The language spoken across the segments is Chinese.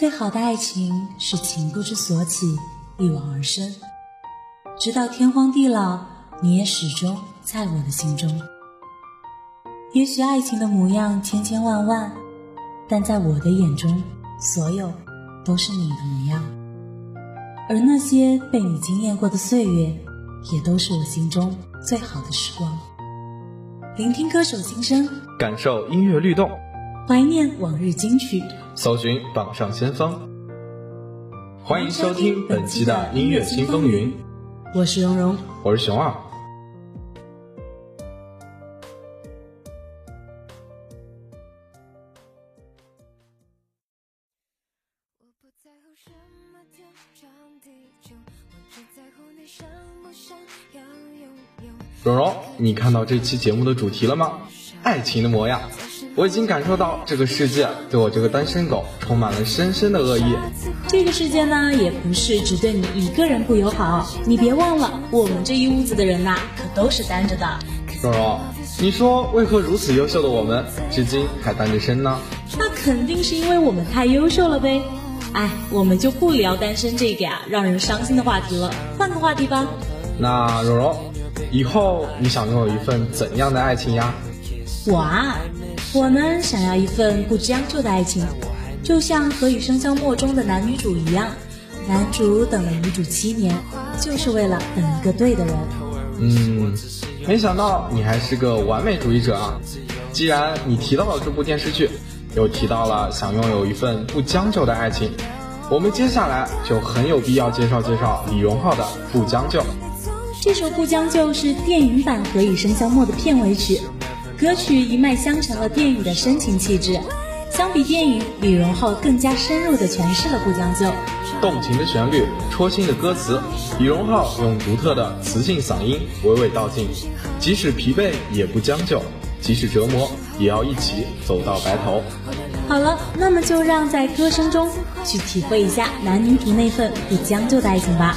最好的爱情是情不知所起，一往而深，直到天荒地老，你也始终在我的心中。也许爱情的模样千千万万，但在我的眼中，所有都是你的模样。而那些被你惊艳过的岁月，也都是我心中最好的时光。聆听歌手心声，感受音乐律动，怀念往日金曲，搜寻榜上先锋。欢迎收听本期的音乐新风云，我是蓉蓉，我是熊二。蓉蓉，你看到这期节目的主题了吗？爱情的模样，我已经感受到这个世界对我这个单身狗充满了深深的恶意。这个世界呢，也不是只对你一个人不友好，你别忘了，我们这一屋子的人呐，可都是单着的。蓉蓉，你说为何如此优秀的我们，至今还单着身呢？那肯定是因为我们太优秀了呗。哎，我们就不聊单身这个呀让人伤心的话题了，换个话题吧。那蓉蓉。以后你想拥有一份怎样的爱情呀？我啊，我呢想要一份不将就的爱情，就像《何以笙箫默》中的男女主一样，男主等了女主七年，就是为了等一个对的人。嗯，没想到你还是个完美主义者啊！既然你提到了这部电视剧，又提到了想拥有一份不将就的爱情，我们接下来就很有必要介绍介绍李荣浩的《不将就》。这首《不将就》是电影版《何以笙箫默》的片尾曲，歌曲一脉相承了电影的深情气质。相比电影，李荣浩更加深入地诠释了《不将就》。动情的旋律，戳心的歌词，李荣浩用独特的磁性嗓音娓娓道尽：即使疲惫也不将就，即使折磨也要一起走到白头。好了，那么就让在歌声中去体会一下男女主那份不将就的爱情吧。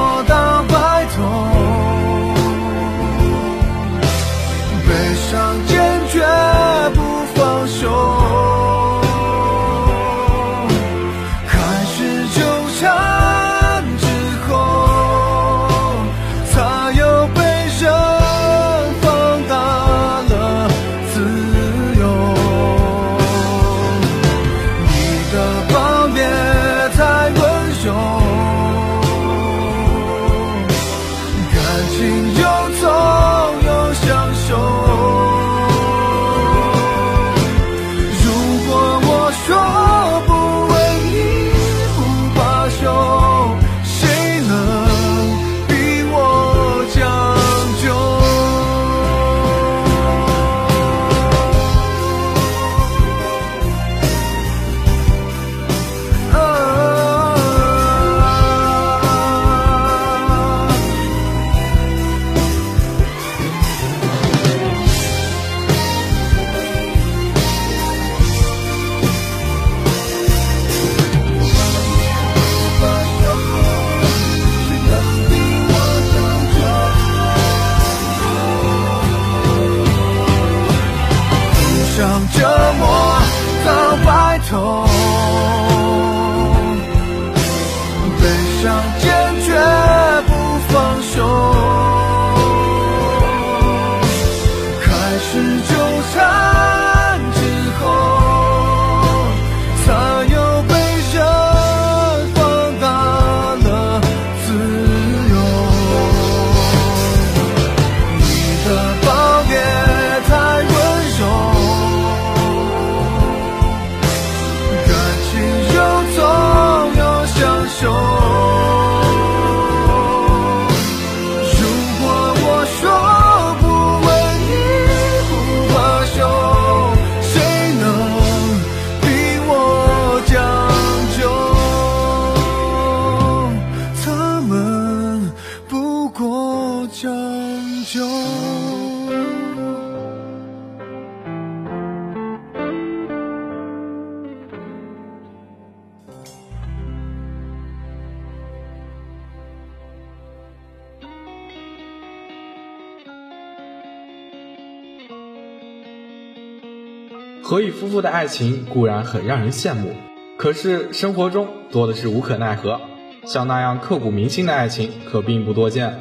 何以夫妇的爱情固然很让人羡慕，可是生活中多的是无可奈何。像那样刻骨铭心的爱情可并不多见。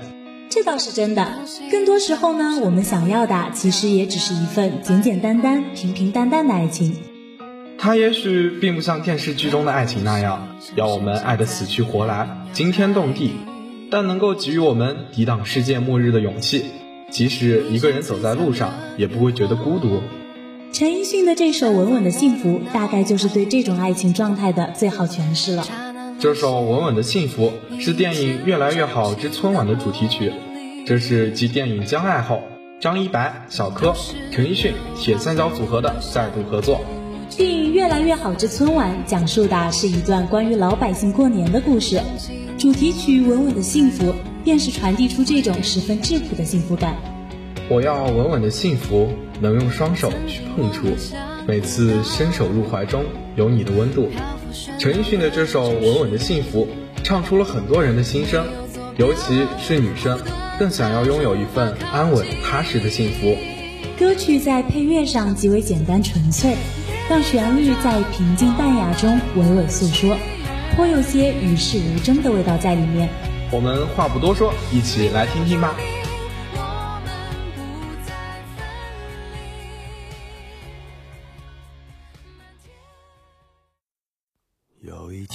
这倒是真的。更多时候呢，我们想要的其实也只是一份简简单单、平平淡淡的爱情。它也许并不像电视剧中的爱情那样，要我们爱得死去活来、惊天动地，但能够给予我们抵挡世界末日的勇气。即使一个人走在路上，也不会觉得孤独。陈奕迅的这首《稳稳的幸福》，大概就是对这种爱情状态的最好诠释了。这首《稳稳的幸福》是电影《越来越好之春晚》的主题曲，这是继电影《将爱》后，张一白、小柯、陈奕迅铁三角组合的再度合作。电影《越来越好之春晚》讲述的是一段关于老百姓过年的故事，主题曲《稳稳的幸福》便是传递出这种十分质朴的幸福感。我要稳稳的幸福，能用双手去碰触，每次伸手入怀中有你的温度。陈奕迅的这首《稳稳的幸福》唱出了很多人的心声，尤其是女生更想要拥有一份安稳踏实的幸福。歌曲在配乐上极为简单纯粹，让旋律在平静淡雅中娓娓诉说，颇有些与世无争的味道在里面。我们话不多说，一起来听听吧。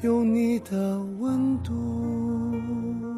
有你的温度。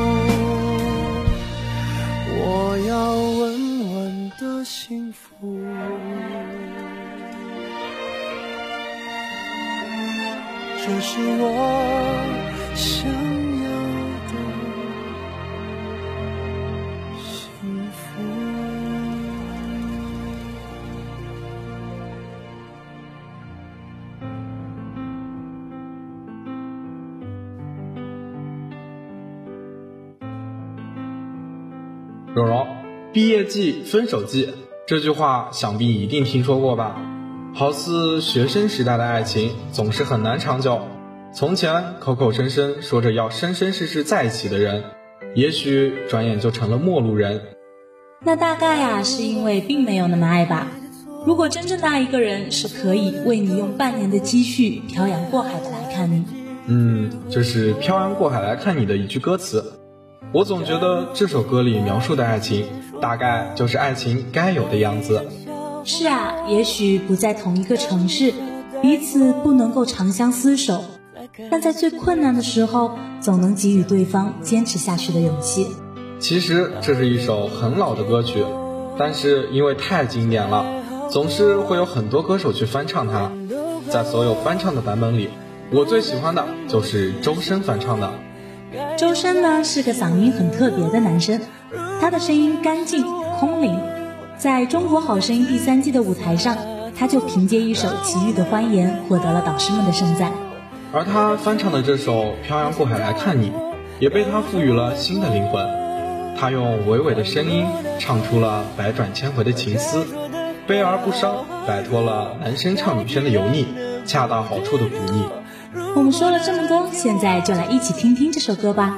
幸福，这是我想要的。幸福。蓉蓉，毕业季，分手季。这句话想必一定听说过吧？好似学生时代的爱情总是很难长久。从前口口声声说着要生生世世在一起的人，也许转眼就成了陌路人。那大概呀，是因为并没有那么爱吧。如果真正的爱一个人，是可以为你用半年的积蓄漂洋过海的来看你。嗯，这是漂洋过海来看你的一句歌词。我总觉得这首歌里描述的爱情，大概就是爱情该有的样子。是啊，也许不在同一个城市，彼此不能够长相厮守，但在最困难的时候，总能给予对方坚持下去的勇气。其实这是一首很老的歌曲，但是因为太经典了，总是会有很多歌手去翻唱它。在所有翻唱的版本里，我最喜欢的就是周深翻唱的。周深呢是个嗓音很特别的男生，他的声音干净空灵，在中国好声音第三季的舞台上，他就凭借一首《奇遇的欢颜》获得了导师们的盛赞。而他翻唱的这首《漂洋过海来看你》，也被他赋予了新的灵魂。他用娓娓的声音唱出了百转千回的情思，悲而不伤，摆脱了男生唱女生的油腻，恰到好处的忤逆。我们说了这么多，现在就来一起听听这首歌吧。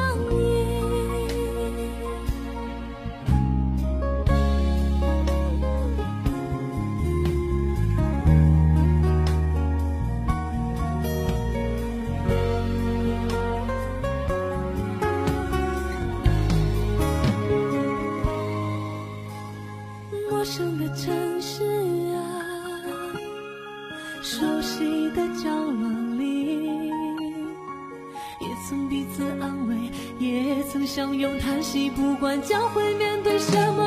曾相拥叹息，不管将会面对什么。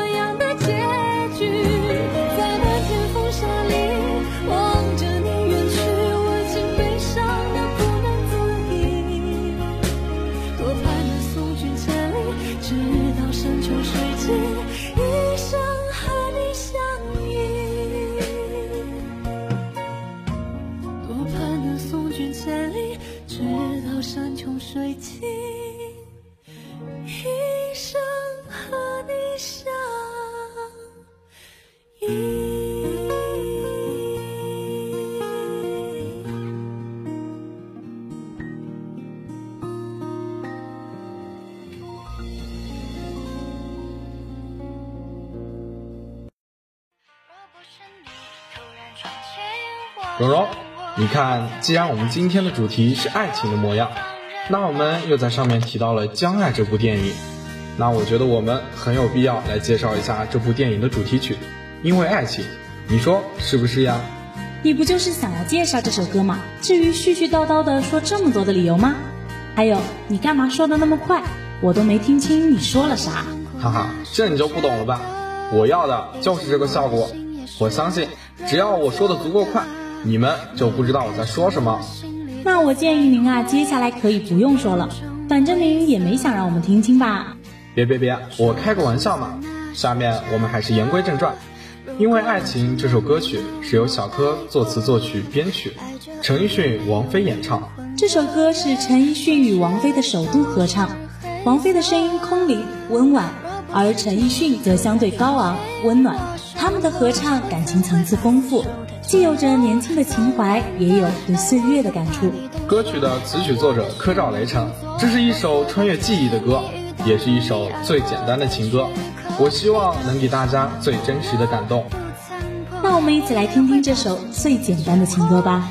蓉蓉，你看，既然我们今天的主题是爱情的模样，那我们又在上面提到了《将爱》这部电影，那我觉得我们很有必要来介绍一下这部电影的主题曲，因为爱情，你说是不是呀？你不就是想要介绍这首歌吗？至于絮絮叨叨的说这么多的理由吗？还有，你干嘛说的那么快？我都没听清你说了啥。哈哈，这你就不懂了吧？我要的就是这个效果。我相信，只要我说的足够快，你们就不知道我在说什么。那我建议您啊，接下来可以不用说了，反正您也没想让我们听清吧？别别别，我开个玩笑嘛。下面我们还是言归正传。因为爱情这首歌曲是由小柯作词作曲编曲，陈奕迅、王菲演唱。这首歌是陈奕迅与王菲的首度合唱，王菲的声音空灵温婉，而陈奕迅则相对高昂温暖。他们的合唱感情层次丰富，既有着年轻的情怀，也有对岁月的感触。歌曲的词曲作者柯兆雷称，这是一首穿越记忆的歌，也是一首最简单的情歌。我希望能给大家最真实的感动。那我们一起来听听这首最简单的情歌吧。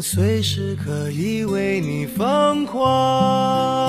随时可以为你疯狂。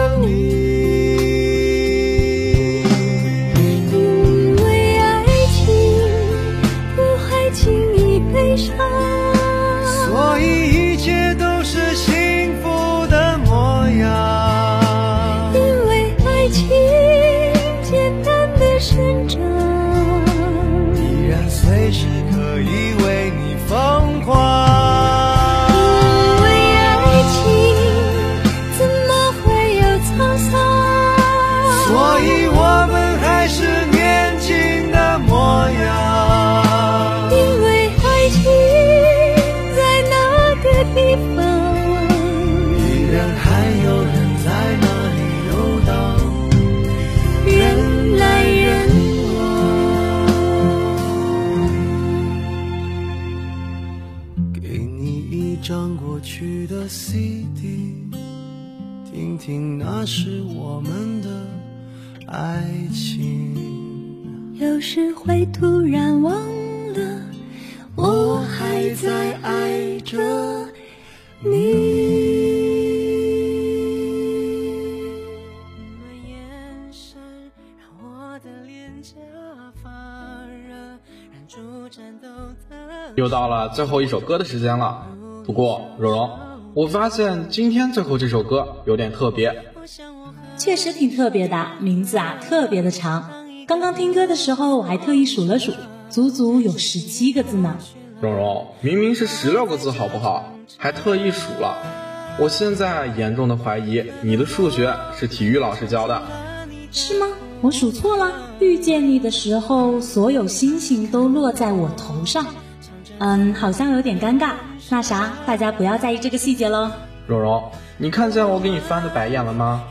所以我们还是年轻的模样因为爱情在那个地方依然还有人在那里游荡人来人往给你一张过去的 cd 听听那时我们会突然忘了，我还在爱着你。又到了最后一首歌的时间了，不过蓉蓉，我发现今天最后这首歌有点特别。确实挺特别的，名字啊特别的长。刚刚听歌的时候，我还特意数了数，足足有十七个字呢。蓉蓉，明明是十六个字，好不好？还特意数了。我现在严重的怀疑你的数学是体育老师教的。是吗？我数错了。遇见你的时候，所有星星都落在我头上。嗯，好像有点尴尬。那啥，大家不要在意这个细节喽。蓉蓉，你看见我给你翻的白眼了吗？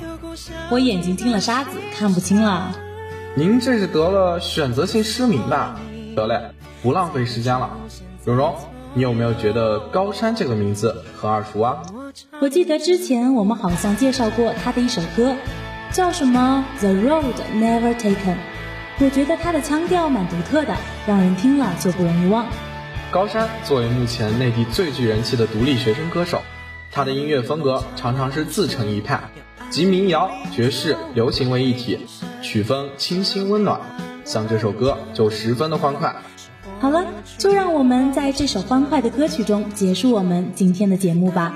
我眼睛进了沙子，看不清了。您这是得了选择性失明吧？得嘞，不浪费时间了。蓉蓉，你有没有觉得高山这个名字很耳熟啊？我记得之前我们好像介绍过他的一首歌，叫什么《The Road Never Taken》。我觉得他的腔调蛮独特的，让人听了就不容易忘。高山作为目前内地最具人气的独立学生歌手，他的音乐风格常常是自成一派，集民谣、爵士、流行为一体，曲风清新温暖。像这首歌就十分的欢快。好了，就让我们在这首欢快的歌曲中结束我们今天的节目吧。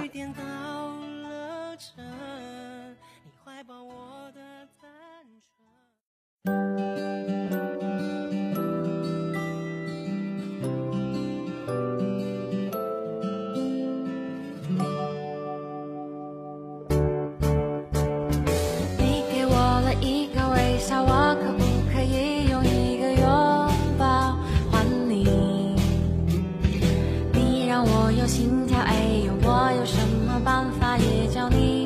我心跳，哎呦，我有什么办法也叫你。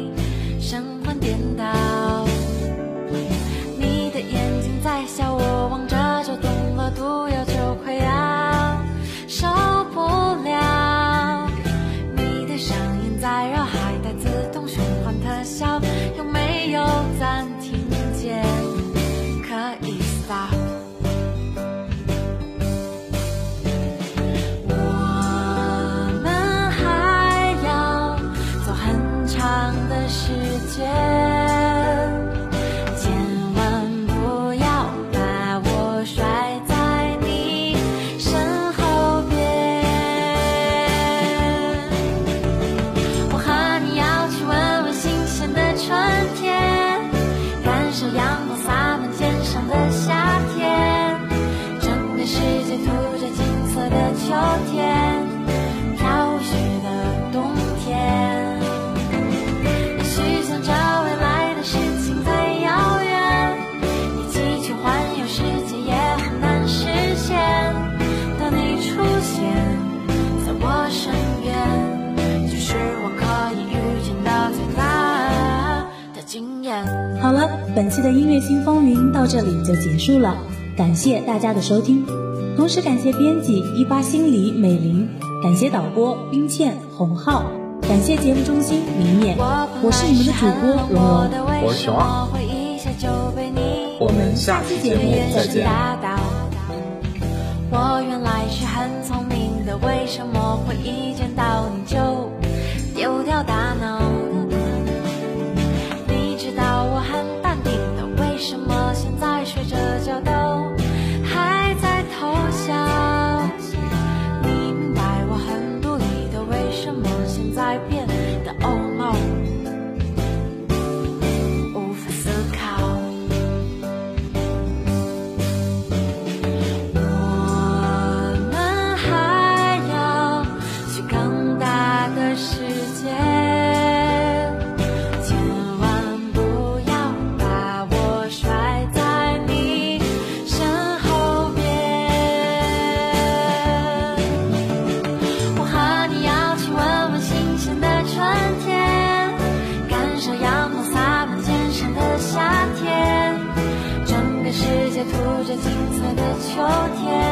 本期的音乐新风云到这里就结束了，感谢大家的收听，同时感谢编辑一八心理美玲，感谢导播冰倩洪浩，感谢节目中心明念，我是你们的主播蓉蓉，我是熊二，我们下期节目再见。我原来是很聪明的，为什么会秋天。